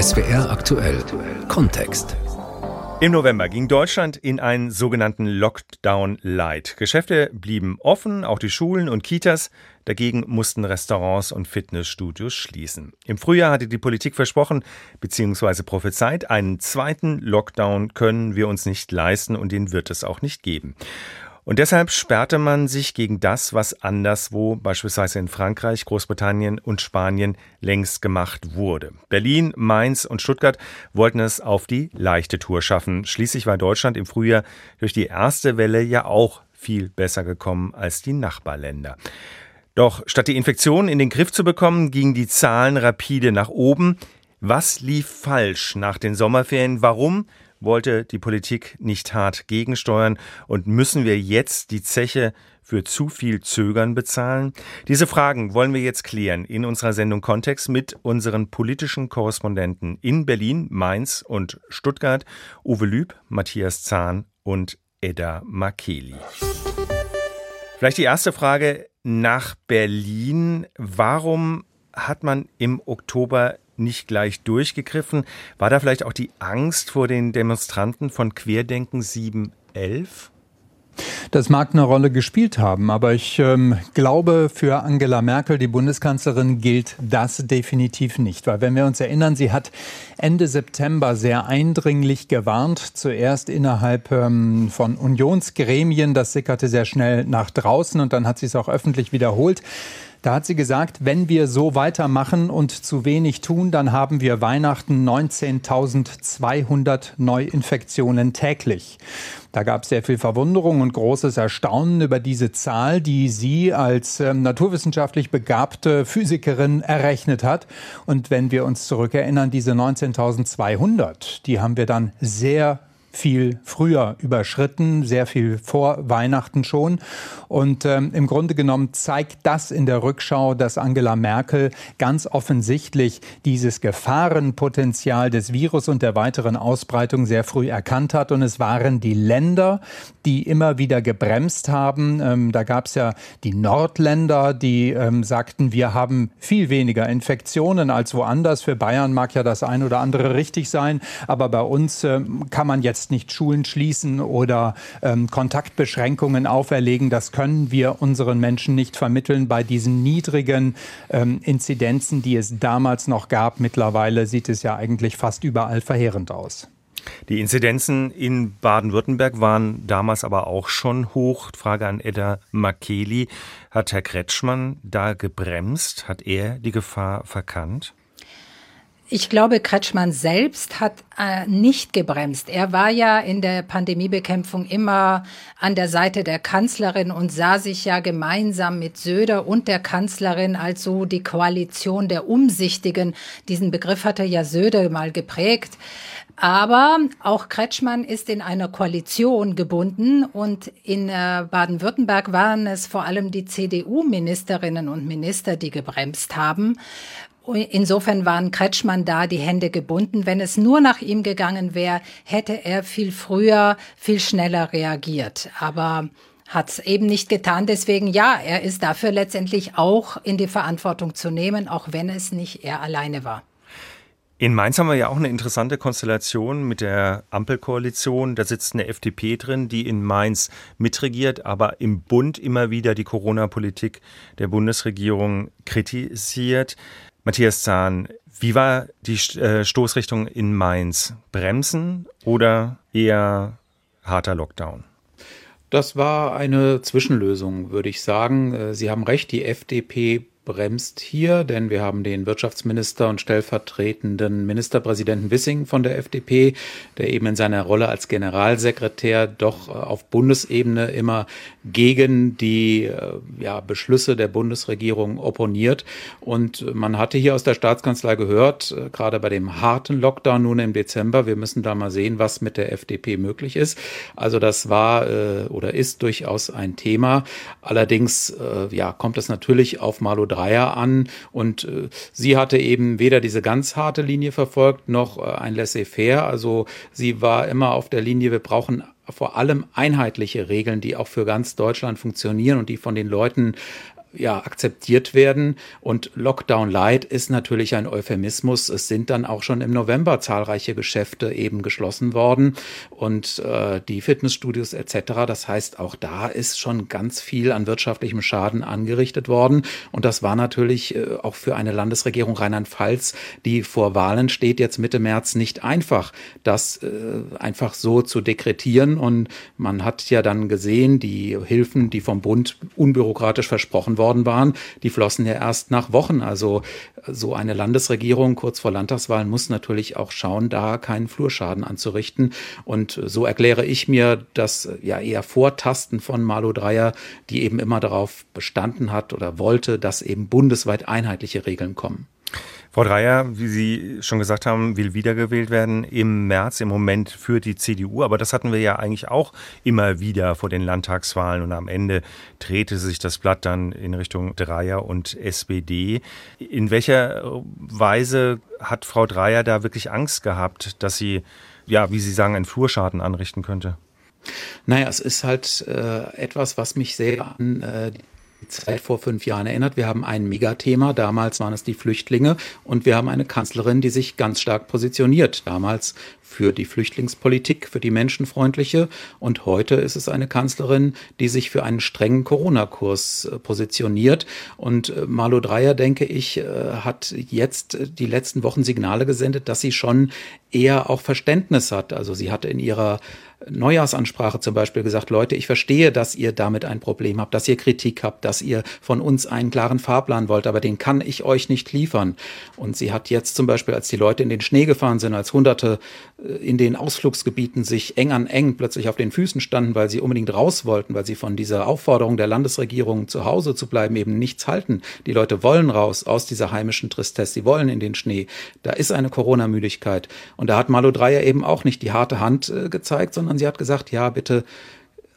SWR aktuell Kontext. Im November ging Deutschland in einen sogenannten Lockdown Light. Geschäfte blieben offen, auch die Schulen und Kitas. Dagegen mussten Restaurants und Fitnessstudios schließen. Im Frühjahr hatte die Politik versprochen bzw. prophezeit, einen zweiten Lockdown können wir uns nicht leisten und den wird es auch nicht geben. Und deshalb sperrte man sich gegen das, was anderswo, beispielsweise in Frankreich, Großbritannien und Spanien, längst gemacht wurde. Berlin, Mainz und Stuttgart wollten es auf die leichte Tour schaffen. Schließlich war Deutschland im Frühjahr durch die erste Welle ja auch viel besser gekommen als die Nachbarländer. Doch statt die Infektion in den Griff zu bekommen, gingen die Zahlen rapide nach oben. Was lief falsch nach den Sommerferien? Warum wollte die Politik nicht hart gegensteuern und müssen wir jetzt die Zeche für zu viel Zögern bezahlen? Diese Fragen wollen wir jetzt klären in unserer Sendung Kontext mit unseren politischen Korrespondenten in Berlin, Mainz und Stuttgart, Uwe Lüb, Matthias Zahn und Edda Makeli. Vielleicht die erste Frage nach Berlin. Warum hat man im Oktober nicht gleich durchgegriffen? War da vielleicht auch die Angst vor den Demonstranten von Querdenken 711? Das mag eine Rolle gespielt haben, aber ich ähm, glaube, für Angela Merkel, die Bundeskanzlerin, gilt das definitiv nicht. Weil wenn wir uns erinnern, sie hat Ende September sehr eindringlich gewarnt, zuerst innerhalb ähm, von Unionsgremien, das sickerte sehr schnell nach draußen und dann hat sie es auch öffentlich wiederholt. Da hat sie gesagt, wenn wir so weitermachen und zu wenig tun, dann haben wir Weihnachten 19.200 Neuinfektionen täglich. Da gab es sehr viel Verwunderung und großes Erstaunen über diese Zahl, die sie als ähm, naturwissenschaftlich begabte Physikerin errechnet hat. Und wenn wir uns zurückerinnern, diese 19.200, die haben wir dann sehr viel früher überschritten, sehr viel vor Weihnachten schon. Und ähm, im Grunde genommen zeigt das in der Rückschau, dass Angela Merkel ganz offensichtlich dieses Gefahrenpotenzial des Virus und der weiteren Ausbreitung sehr früh erkannt hat. Und es waren die Länder, die immer wieder gebremst haben. Ähm, da gab es ja die Nordländer, die ähm, sagten, wir haben viel weniger Infektionen als woanders. Für Bayern mag ja das ein oder andere richtig sein, aber bei uns ähm, kann man jetzt jetzt nicht Schulen schließen oder ähm, Kontaktbeschränkungen auferlegen. Das können wir unseren Menschen nicht vermitteln bei diesen niedrigen ähm, Inzidenzen, die es damals noch gab. Mittlerweile sieht es ja eigentlich fast überall verheerend aus. Die Inzidenzen in Baden-Württemberg waren damals aber auch schon hoch. Frage an Edda Makeli. Hat Herr Kretschmann da gebremst? Hat er die Gefahr verkannt? Ich glaube, Kretschmann selbst hat äh, nicht gebremst. Er war ja in der Pandemiebekämpfung immer an der Seite der Kanzlerin und sah sich ja gemeinsam mit Söder und der Kanzlerin als so die Koalition der Umsichtigen. Diesen Begriff hatte ja Söder mal geprägt. Aber auch Kretschmann ist in einer Koalition gebunden und in äh, Baden-Württemberg waren es vor allem die CDU-Ministerinnen und Minister, die gebremst haben. Insofern waren Kretschmann da die Hände gebunden. Wenn es nur nach ihm gegangen wäre, hätte er viel früher, viel schneller reagiert. Aber hat es eben nicht getan. Deswegen ja, er ist dafür letztendlich auch in die Verantwortung zu nehmen, auch wenn es nicht er alleine war. In Mainz haben wir ja auch eine interessante Konstellation mit der Ampelkoalition. Da sitzt eine FDP drin, die in Mainz mitregiert, aber im Bund immer wieder die Corona-Politik der Bundesregierung kritisiert. Matthias Zahn, wie war die äh, Stoßrichtung in Mainz? Bremsen oder eher harter Lockdown? Das war eine Zwischenlösung, würde ich sagen. Äh, Sie haben recht, die FDP bremst hier, denn wir haben den Wirtschaftsminister und stellvertretenden Ministerpräsidenten Wissing von der FDP, der eben in seiner Rolle als Generalsekretär doch äh, auf Bundesebene immer gegen die äh, ja, Beschlüsse der Bundesregierung opponiert. Und man hatte hier aus der Staatskanzlei gehört, äh, gerade bei dem harten Lockdown nun im Dezember, wir müssen da mal sehen, was mit der FDP möglich ist. Also das war oder ist durchaus ein Thema. Allerdings ja, kommt es natürlich auf Malo Dreier an und äh, sie hatte eben weder diese ganz harte Linie verfolgt noch äh, ein Laissez-faire. Also sie war immer auf der Linie, wir brauchen vor allem einheitliche Regeln, die auch für ganz Deutschland funktionieren und die von den Leuten ja, akzeptiert werden. Und Lockdown Light ist natürlich ein Euphemismus. Es sind dann auch schon im November zahlreiche Geschäfte eben geschlossen worden und äh, die Fitnessstudios etc. Das heißt, auch da ist schon ganz viel an wirtschaftlichem Schaden angerichtet worden. Und das war natürlich äh, auch für eine Landesregierung Rheinland-Pfalz, die vor Wahlen steht, jetzt Mitte März nicht einfach, das äh, einfach so zu dekretieren. Und man hat ja dann gesehen, die Hilfen, die vom Bund unbürokratisch versprochen worden waren, die flossen ja erst nach Wochen. Also so eine Landesregierung kurz vor Landtagswahlen muss natürlich auch schauen, da keinen Flurschaden anzurichten. Und so erkläre ich mir das ja eher Vortasten von Malu Dreyer, die eben immer darauf bestanden hat oder wollte, dass eben bundesweit einheitliche Regeln kommen. Frau Dreier, wie Sie schon gesagt haben, will wiedergewählt werden im März, im Moment für die CDU. Aber das hatten wir ja eigentlich auch immer wieder vor den Landtagswahlen. Und am Ende drehte sich das Blatt dann in Richtung Dreier und SPD. In welcher Weise hat Frau Dreier da wirklich Angst gehabt, dass sie, ja, wie Sie sagen, einen Flurschaden anrichten könnte? Naja, es ist halt äh, etwas, was mich sehr an äh, Zeit vor fünf Jahren erinnert. Wir haben ein Megathema, damals waren es die Flüchtlinge und wir haben eine Kanzlerin, die sich ganz stark positioniert. Damals für die Flüchtlingspolitik, für die menschenfreundliche und heute ist es eine Kanzlerin, die sich für einen strengen Corona-Kurs äh, positioniert. Und äh, Marlo Dreyer, denke ich, äh, hat jetzt die letzten Wochen Signale gesendet, dass sie schon eher auch Verständnis hat. Also sie hatte in ihrer Neujahrsansprache zum Beispiel gesagt, Leute, ich verstehe, dass ihr damit ein Problem habt, dass ihr Kritik habt, dass ihr von uns einen klaren Fahrplan wollt, aber den kann ich euch nicht liefern. Und sie hat jetzt zum Beispiel, als die Leute in den Schnee gefahren sind, als Hunderte äh, in den Ausflugsgebieten sich eng an eng plötzlich auf den Füßen standen, weil sie unbedingt raus wollten, weil sie von dieser Aufforderung der Landesregierung zu Hause zu bleiben eben nichts halten. Die Leute wollen raus aus dieser heimischen Tristesse, sie wollen in den Schnee. Da ist eine Corona-Müdigkeit. Und da hat Malo Dreyer eben auch nicht die harte Hand äh, gezeigt, sondern sondern sie hat gesagt, ja, bitte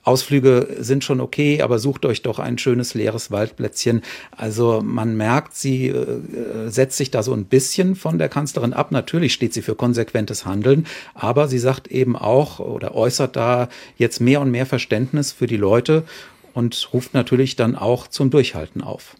Ausflüge sind schon okay, aber sucht euch doch ein schönes leeres Waldplätzchen. Also man merkt, sie äh, setzt sich da so ein bisschen von der Kanzlerin ab. Natürlich steht sie für konsequentes Handeln, aber sie sagt eben auch oder äußert da jetzt mehr und mehr Verständnis für die Leute und ruft natürlich dann auch zum Durchhalten auf.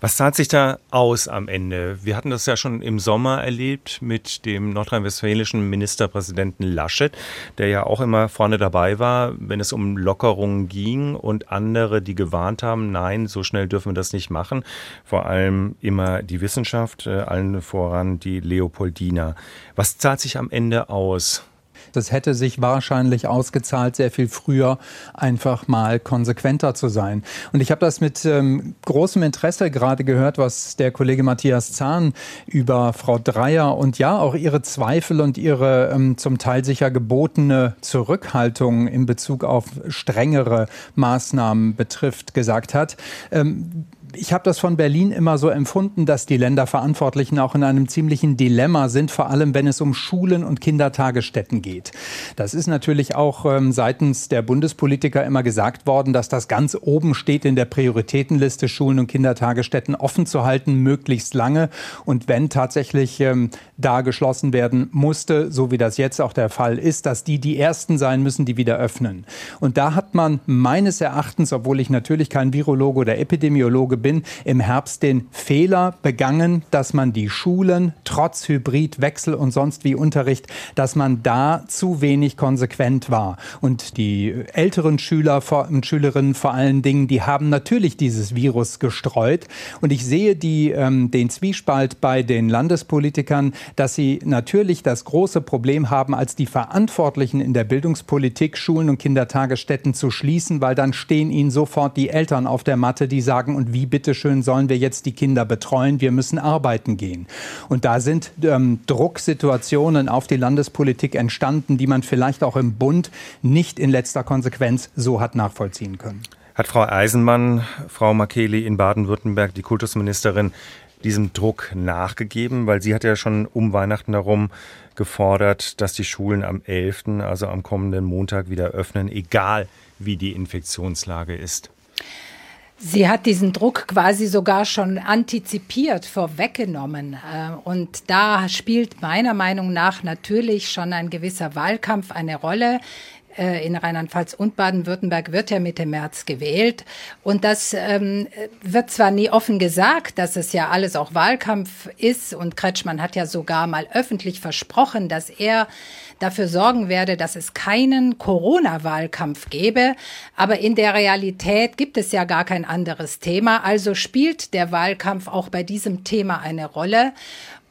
Was zahlt sich da aus am Ende? Wir hatten das ja schon im Sommer erlebt mit dem nordrhein-westfälischen Ministerpräsidenten Laschet, der ja auch immer vorne dabei war, wenn es um Lockerungen ging und andere, die gewarnt haben, nein, so schnell dürfen wir das nicht machen. Vor allem immer die Wissenschaft, äh, allen voran die Leopoldina. Was zahlt sich am Ende aus? Das hätte sich wahrscheinlich ausgezahlt, sehr viel früher einfach mal konsequenter zu sein. Und ich habe das mit ähm, großem Interesse gerade gehört, was der Kollege Matthias Zahn über Frau Dreier und ja auch ihre Zweifel und ihre ähm, zum Teil sicher gebotene Zurückhaltung in Bezug auf strengere Maßnahmen betrifft, gesagt hat. Ähm, ich habe das von Berlin immer so empfunden, dass die Länderverantwortlichen auch in einem ziemlichen Dilemma sind, vor allem wenn es um Schulen und Kindertagesstätten geht. Das ist natürlich auch ähm, seitens der Bundespolitiker immer gesagt worden, dass das ganz oben steht in der Prioritätenliste, Schulen und Kindertagesstätten offen zu halten, möglichst lange. Und wenn tatsächlich ähm, da geschlossen werden musste, so wie das jetzt auch der Fall ist, dass die die ersten sein müssen, die wieder öffnen. Und da hat man meines Erachtens, obwohl ich natürlich kein Virologe oder Epidemiologe bin, im Herbst den Fehler begangen, dass man die Schulen trotz Hybrid, Wechsel und sonst wie Unterricht, dass man da zu wenig konsequent war. Und die älteren Schüler und Schülerinnen vor allen Dingen, die haben natürlich dieses Virus gestreut. Und ich sehe die, ähm, den Zwiespalt bei den Landespolitikern, dass sie natürlich das große Problem haben, als die Verantwortlichen in der Bildungspolitik Schulen und Kindertagesstätten zu schließen, weil dann stehen ihnen sofort die Eltern auf der Matte, die sagen, und wie bitteschön sollen wir jetzt die Kinder betreuen? Wir müssen arbeiten gehen. Und da sind ähm, Drucksituationen auf die Landespolitik entstanden, die man vielleicht auch im Bund nicht in letzter Konsequenz so hat nachvollziehen können. Hat Frau Eisenmann, Frau Makeli in Baden-Württemberg, die Kultusministerin, diesem Druck nachgegeben? Weil sie hat ja schon um Weihnachten herum gefordert, dass die Schulen am 11., also am kommenden Montag, wieder öffnen, egal wie die Infektionslage ist. Sie hat diesen Druck quasi sogar schon antizipiert, vorweggenommen. Äh, und da spielt meiner Meinung nach natürlich schon ein gewisser Wahlkampf eine Rolle. Äh, in Rheinland-Pfalz und Baden-Württemberg wird ja Mitte März gewählt. Und das ähm, wird zwar nie offen gesagt, dass es ja alles auch Wahlkampf ist. Und Kretschmann hat ja sogar mal öffentlich versprochen, dass er dafür sorgen werde, dass es keinen Corona-Wahlkampf gäbe. Aber in der Realität gibt es ja gar kein anderes Thema. Also spielt der Wahlkampf auch bei diesem Thema eine Rolle.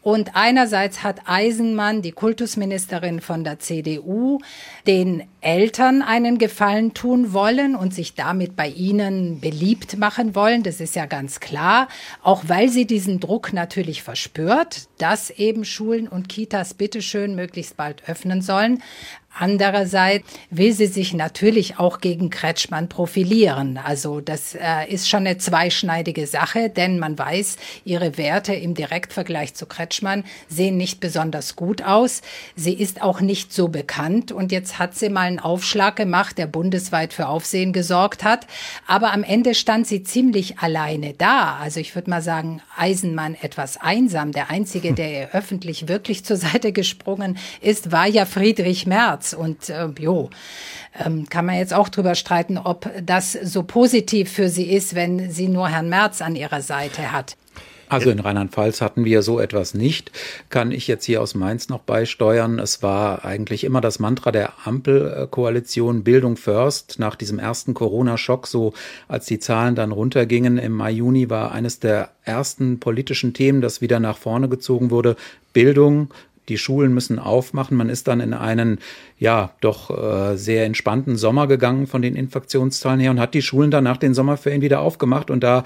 Und einerseits hat Eisenmann, die Kultusministerin von der CDU, den Eltern einen Gefallen tun wollen und sich damit bei ihnen beliebt machen wollen. Das ist ja ganz klar. Auch weil sie diesen Druck natürlich verspürt, dass eben Schulen und Kitas bitteschön möglichst bald öffnen sollen. Andererseits will sie sich natürlich auch gegen Kretschmann profilieren. Also das äh, ist schon eine zweischneidige Sache, denn man weiß, ihre Werte im Direktvergleich zu Kretschmann sehen nicht besonders gut aus. Sie ist auch nicht so bekannt und jetzt hat sie mal einen Aufschlag gemacht, der bundesweit für Aufsehen gesorgt hat. Aber am Ende stand sie ziemlich alleine da. Also ich würde mal sagen, Eisenmann etwas einsam. Der einzige, der ihr öffentlich wirklich zur Seite gesprungen ist, war ja Friedrich Merz. März. Und äh, jo, ähm, kann man jetzt auch drüber streiten, ob das so positiv für sie ist, wenn sie nur Herrn Merz an ihrer Seite hat. Also in Rheinland-Pfalz hatten wir so etwas nicht. Kann ich jetzt hier aus Mainz noch beisteuern. Es war eigentlich immer das Mantra der Ampelkoalition Bildung first. Nach diesem ersten Corona-Schock, so als die Zahlen dann runtergingen im Mai, Juni, war eines der ersten politischen Themen, das wieder nach vorne gezogen wurde. Bildung, die Schulen müssen aufmachen. Man ist dann in einen, ja, doch äh, sehr entspannten Sommer gegangen von den Infektionszahlen her und hat die Schulen dann nach den Sommerferien wieder aufgemacht. Und da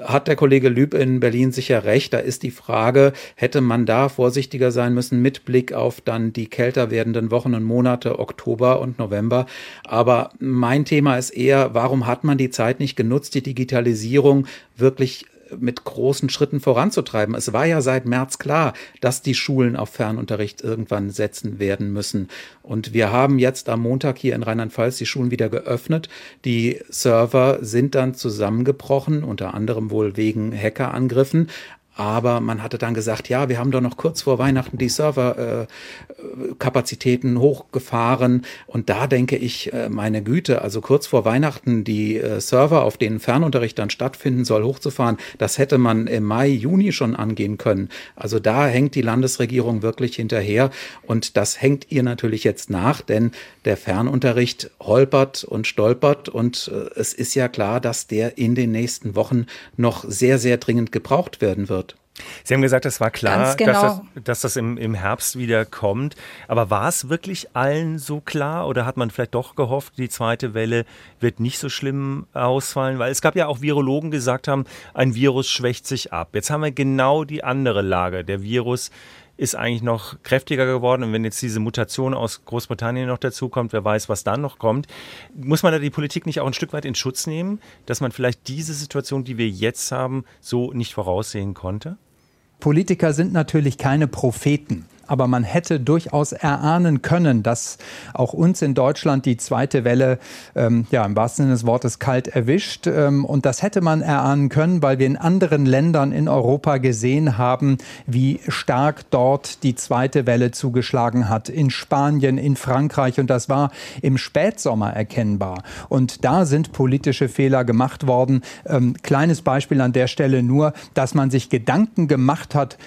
hat der Kollege Lüb in Berlin sicher recht. Da ist die Frage, hätte man da vorsichtiger sein müssen mit Blick auf dann die kälter werdenden Wochen und Monate Oktober und November. Aber mein Thema ist eher, warum hat man die Zeit nicht genutzt, die Digitalisierung wirklich mit großen Schritten voranzutreiben. Es war ja seit März klar, dass die Schulen auf Fernunterricht irgendwann setzen werden müssen. Und wir haben jetzt am Montag hier in Rheinland-Pfalz die Schulen wieder geöffnet. Die Server sind dann zusammengebrochen, unter anderem wohl wegen Hackerangriffen. Aber man hatte dann gesagt, ja, wir haben doch noch kurz vor Weihnachten die Serverkapazitäten äh, hochgefahren. Und da denke ich, äh, meine Güte, also kurz vor Weihnachten die äh, Server, auf denen Fernunterricht dann stattfinden soll, hochzufahren, das hätte man im Mai, Juni schon angehen können. Also da hängt die Landesregierung wirklich hinterher. Und das hängt ihr natürlich jetzt nach, denn der Fernunterricht holpert und stolpert. Und äh, es ist ja klar, dass der in den nächsten Wochen noch sehr, sehr dringend gebraucht werden wird. Sie haben gesagt, es war klar, genau. dass das, dass das im, im Herbst wieder kommt. Aber war es wirklich allen so klar oder hat man vielleicht doch gehofft, die zweite Welle wird nicht so schlimm ausfallen? Weil es gab ja auch Virologen, die gesagt haben, ein Virus schwächt sich ab. Jetzt haben wir genau die andere Lage. Der Virus ist eigentlich noch kräftiger geworden. Und wenn jetzt diese Mutation aus Großbritannien noch dazukommt, wer weiß, was dann noch kommt. Muss man da die Politik nicht auch ein Stück weit in Schutz nehmen, dass man vielleicht diese Situation, die wir jetzt haben, so nicht voraussehen konnte? Politiker sind natürlich keine Propheten aber man hätte durchaus erahnen können, dass auch uns in Deutschland die zweite Welle ähm, ja im wahrsten Sinne des Wortes kalt erwischt. Ähm, und das hätte man erahnen können, weil wir in anderen Ländern in Europa gesehen haben, wie stark dort die zweite Welle zugeschlagen hat. In Spanien, in Frankreich. Und das war im Spätsommer erkennbar. Und da sind politische Fehler gemacht worden. Ähm, kleines Beispiel an der Stelle nur, dass man sich Gedanken gemacht hat,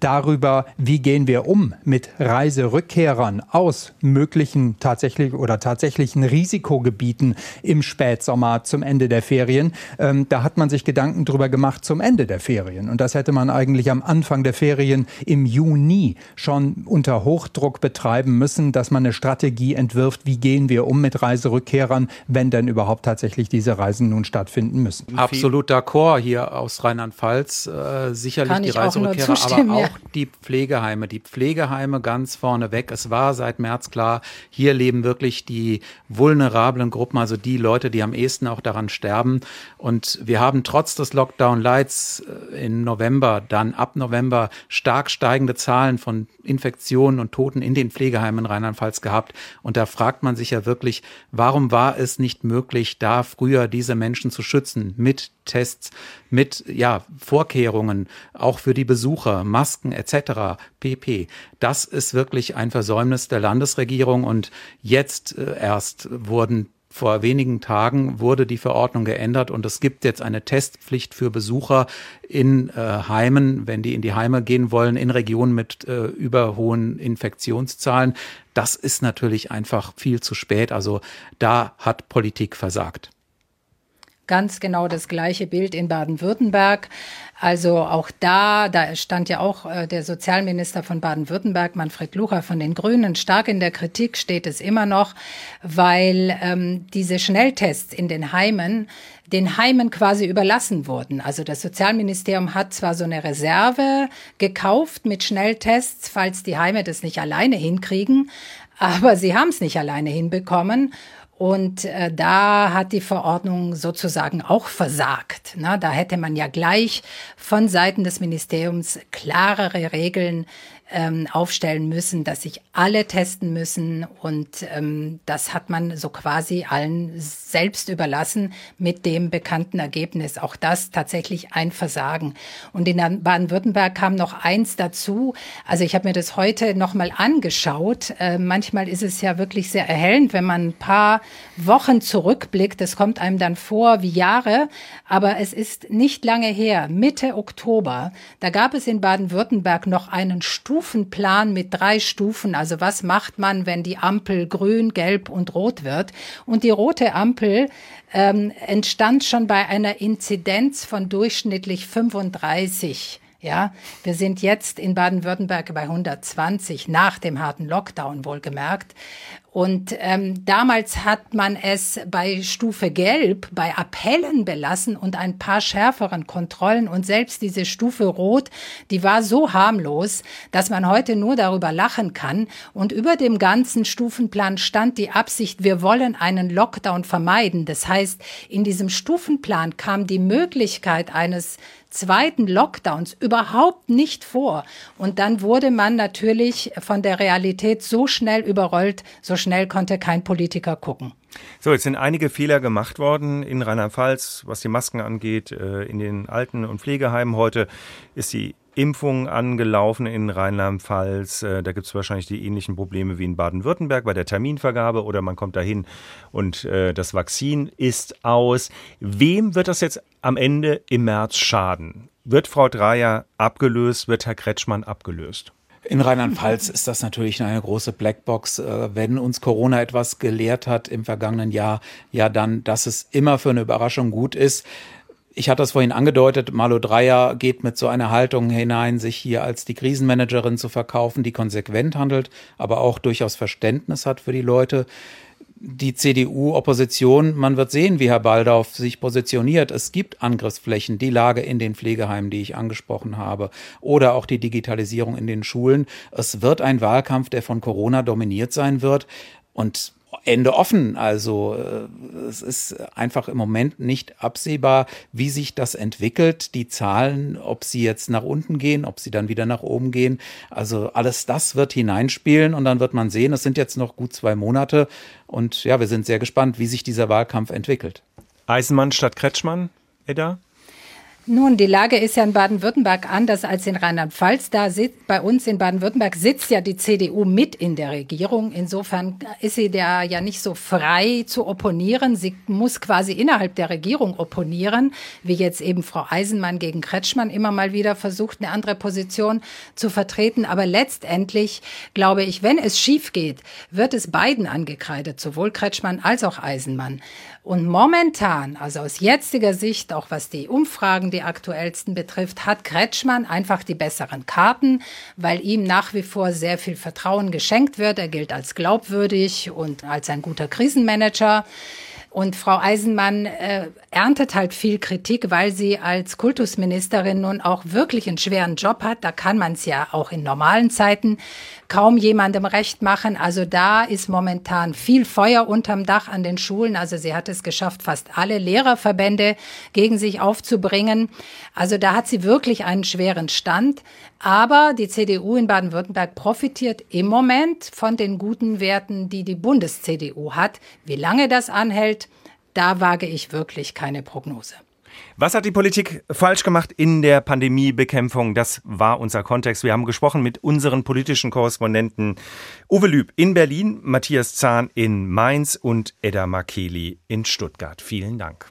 darüber, wie gehen wir um mit Reiserückkehrern aus möglichen tatsächlich oder tatsächlichen Risikogebieten im Spätsommer zum Ende der Ferien. Ähm, da hat man sich Gedanken darüber gemacht zum Ende der Ferien. Und das hätte man eigentlich am Anfang der Ferien im Juni schon unter Hochdruck betreiben müssen, dass man eine Strategie entwirft, wie gehen wir um mit Reiserückkehrern, wenn denn überhaupt tatsächlich diese Reisen nun stattfinden müssen. Absolut d'accord hier aus Rheinland-Pfalz. Äh, sicherlich die Reiserückkehrer, aber auch die Pflegeheime. Die Pflegeheime ganz vorne weg. Es war seit März klar, hier leben wirklich die vulnerablen Gruppen, also die Leute, die am ehesten auch daran sterben. Und wir haben trotz des Lockdown-Lights äh, im November, dann ab November stark steigende Zahlen von Infektionen und Toten in den Pflegeheimen Rheinland-Pfalz gehabt. Und da fragt man sich ja wirklich, warum war es nicht möglich, da früher diese Menschen zu schützen mit Tests, mit ja, Vorkehrungen, auch für die Besucher, Masken etc. pp. Das ist wirklich ein Versäumnis der Landesregierung und jetzt äh, erst wurden vor wenigen Tagen wurde die Verordnung geändert und es gibt jetzt eine Testpflicht für Besucher in äh, Heimen, wenn die in die Heime gehen wollen, in Regionen mit äh, überhohen Infektionszahlen. Das ist natürlich einfach viel zu spät. Also da hat Politik versagt ganz genau das gleiche Bild in Baden-Württemberg. Also auch da, da stand ja auch äh, der Sozialminister von Baden-Württemberg, Manfred Lucher von den Grünen, stark in der Kritik steht es immer noch, weil ähm, diese Schnelltests in den Heimen den Heimen quasi überlassen wurden. Also das Sozialministerium hat zwar so eine Reserve gekauft mit Schnelltests, falls die Heime das nicht alleine hinkriegen, aber sie haben es nicht alleine hinbekommen. Und äh, da hat die Verordnung sozusagen auch versagt. Na, da hätte man ja gleich von Seiten des Ministeriums klarere Regeln ähm, aufstellen müssen, dass sich alle testen müssen. Und ähm, das hat man so quasi allen selbst überlassen mit dem bekannten Ergebnis. Auch das tatsächlich ein Versagen. Und in Baden-Württemberg kam noch eins dazu. Also ich habe mir das heute nochmal angeschaut. Äh, manchmal ist es ja wirklich sehr erhellend, wenn man ein paar Wochen zurückblickt. Das kommt einem dann vor wie Jahre. Aber es ist nicht lange her, Mitte Oktober. Da gab es in Baden-Württemberg noch einen Stuhl Stufenplan mit drei Stufen. Also was macht man, wenn die Ampel grün, gelb und rot wird? Und die rote Ampel ähm, entstand schon bei einer Inzidenz von durchschnittlich 35. Ja, wir sind jetzt in Baden-Württemberg bei 120 nach dem harten Lockdown wohlgemerkt. Und ähm, damals hat man es bei Stufe Gelb, bei Appellen belassen und ein paar schärferen Kontrollen. Und selbst diese Stufe Rot, die war so harmlos, dass man heute nur darüber lachen kann. Und über dem ganzen Stufenplan stand die Absicht, wir wollen einen Lockdown vermeiden. Das heißt, in diesem Stufenplan kam die Möglichkeit eines zweiten Lockdowns überhaupt nicht vor. Und dann wurde man natürlich von der Realität so schnell überrollt, so schnell konnte kein Politiker gucken. So, jetzt sind einige Fehler gemacht worden in Rheinland-Pfalz, was die Masken angeht, äh, in den Alten- und Pflegeheimen. Heute ist die Impfung angelaufen in Rheinland-Pfalz. Äh, da gibt es wahrscheinlich die ähnlichen Probleme wie in Baden-Württemberg bei der Terminvergabe oder man kommt dahin und äh, das Vakzin ist aus. Wem wird das jetzt am Ende im März schaden? Wird Frau Dreyer abgelöst? Wird Herr Kretschmann abgelöst? In Rheinland-Pfalz ist das natürlich eine große Blackbox. Äh, wenn uns Corona etwas gelehrt hat im vergangenen Jahr, ja dann, dass es immer für eine Überraschung gut ist. Ich hatte das vorhin angedeutet, Malo Dreyer geht mit so einer Haltung hinein, sich hier als die Krisenmanagerin zu verkaufen, die konsequent handelt, aber auch durchaus Verständnis hat für die Leute. Die CDU-Opposition, man wird sehen, wie Herr Baldauf sich positioniert. Es gibt Angriffsflächen, die Lage in den Pflegeheimen, die ich angesprochen habe, oder auch die Digitalisierung in den Schulen. Es wird ein Wahlkampf, der von Corona dominiert sein wird. Und Ende offen. Also äh, es ist einfach im Moment nicht absehbar, wie sich das entwickelt. Die Zahlen, ob sie jetzt nach unten gehen, ob sie dann wieder nach oben gehen. Also alles das wird hineinspielen und dann wird man sehen, es sind jetzt noch gut zwei Monate und ja, wir sind sehr gespannt, wie sich dieser Wahlkampf entwickelt. Eisenmann statt Kretschmann, Edda? Nun, die Lage ist ja in Baden-Württemberg anders als in Rheinland-Pfalz. Da sitzt, bei uns in Baden-Württemberg sitzt ja die CDU mit in der Regierung. Insofern ist sie da ja nicht so frei zu opponieren. Sie muss quasi innerhalb der Regierung opponieren, wie jetzt eben Frau Eisenmann gegen Kretschmann immer mal wieder versucht, eine andere Position zu vertreten. Aber letztendlich glaube ich, wenn es schief geht, wird es beiden angekreidet, sowohl Kretschmann als auch Eisenmann. Und momentan, also aus jetziger Sicht, auch was die Umfragen, die aktuellsten betrifft, hat Kretschmann einfach die besseren Karten, weil ihm nach wie vor sehr viel Vertrauen geschenkt wird. Er gilt als glaubwürdig und als ein guter Krisenmanager. Und Frau Eisenmann äh, erntet halt viel Kritik, weil sie als Kultusministerin nun auch wirklich einen schweren Job hat. Da kann man es ja auch in normalen Zeiten kaum jemandem recht machen. Also da ist momentan viel Feuer unterm Dach an den Schulen. Also sie hat es geschafft, fast alle Lehrerverbände gegen sich aufzubringen. Also da hat sie wirklich einen schweren Stand. Aber die CDU in Baden-Württemberg profitiert im Moment von den guten Werten, die die Bundes-CDU hat. Wie lange das anhält, da wage ich wirklich keine Prognose. Was hat die Politik falsch gemacht in der Pandemiebekämpfung? Das war unser Kontext. Wir haben gesprochen mit unseren politischen Korrespondenten Uwe Lüb in Berlin, Matthias Zahn in Mainz und Edda Makeli in Stuttgart. Vielen Dank.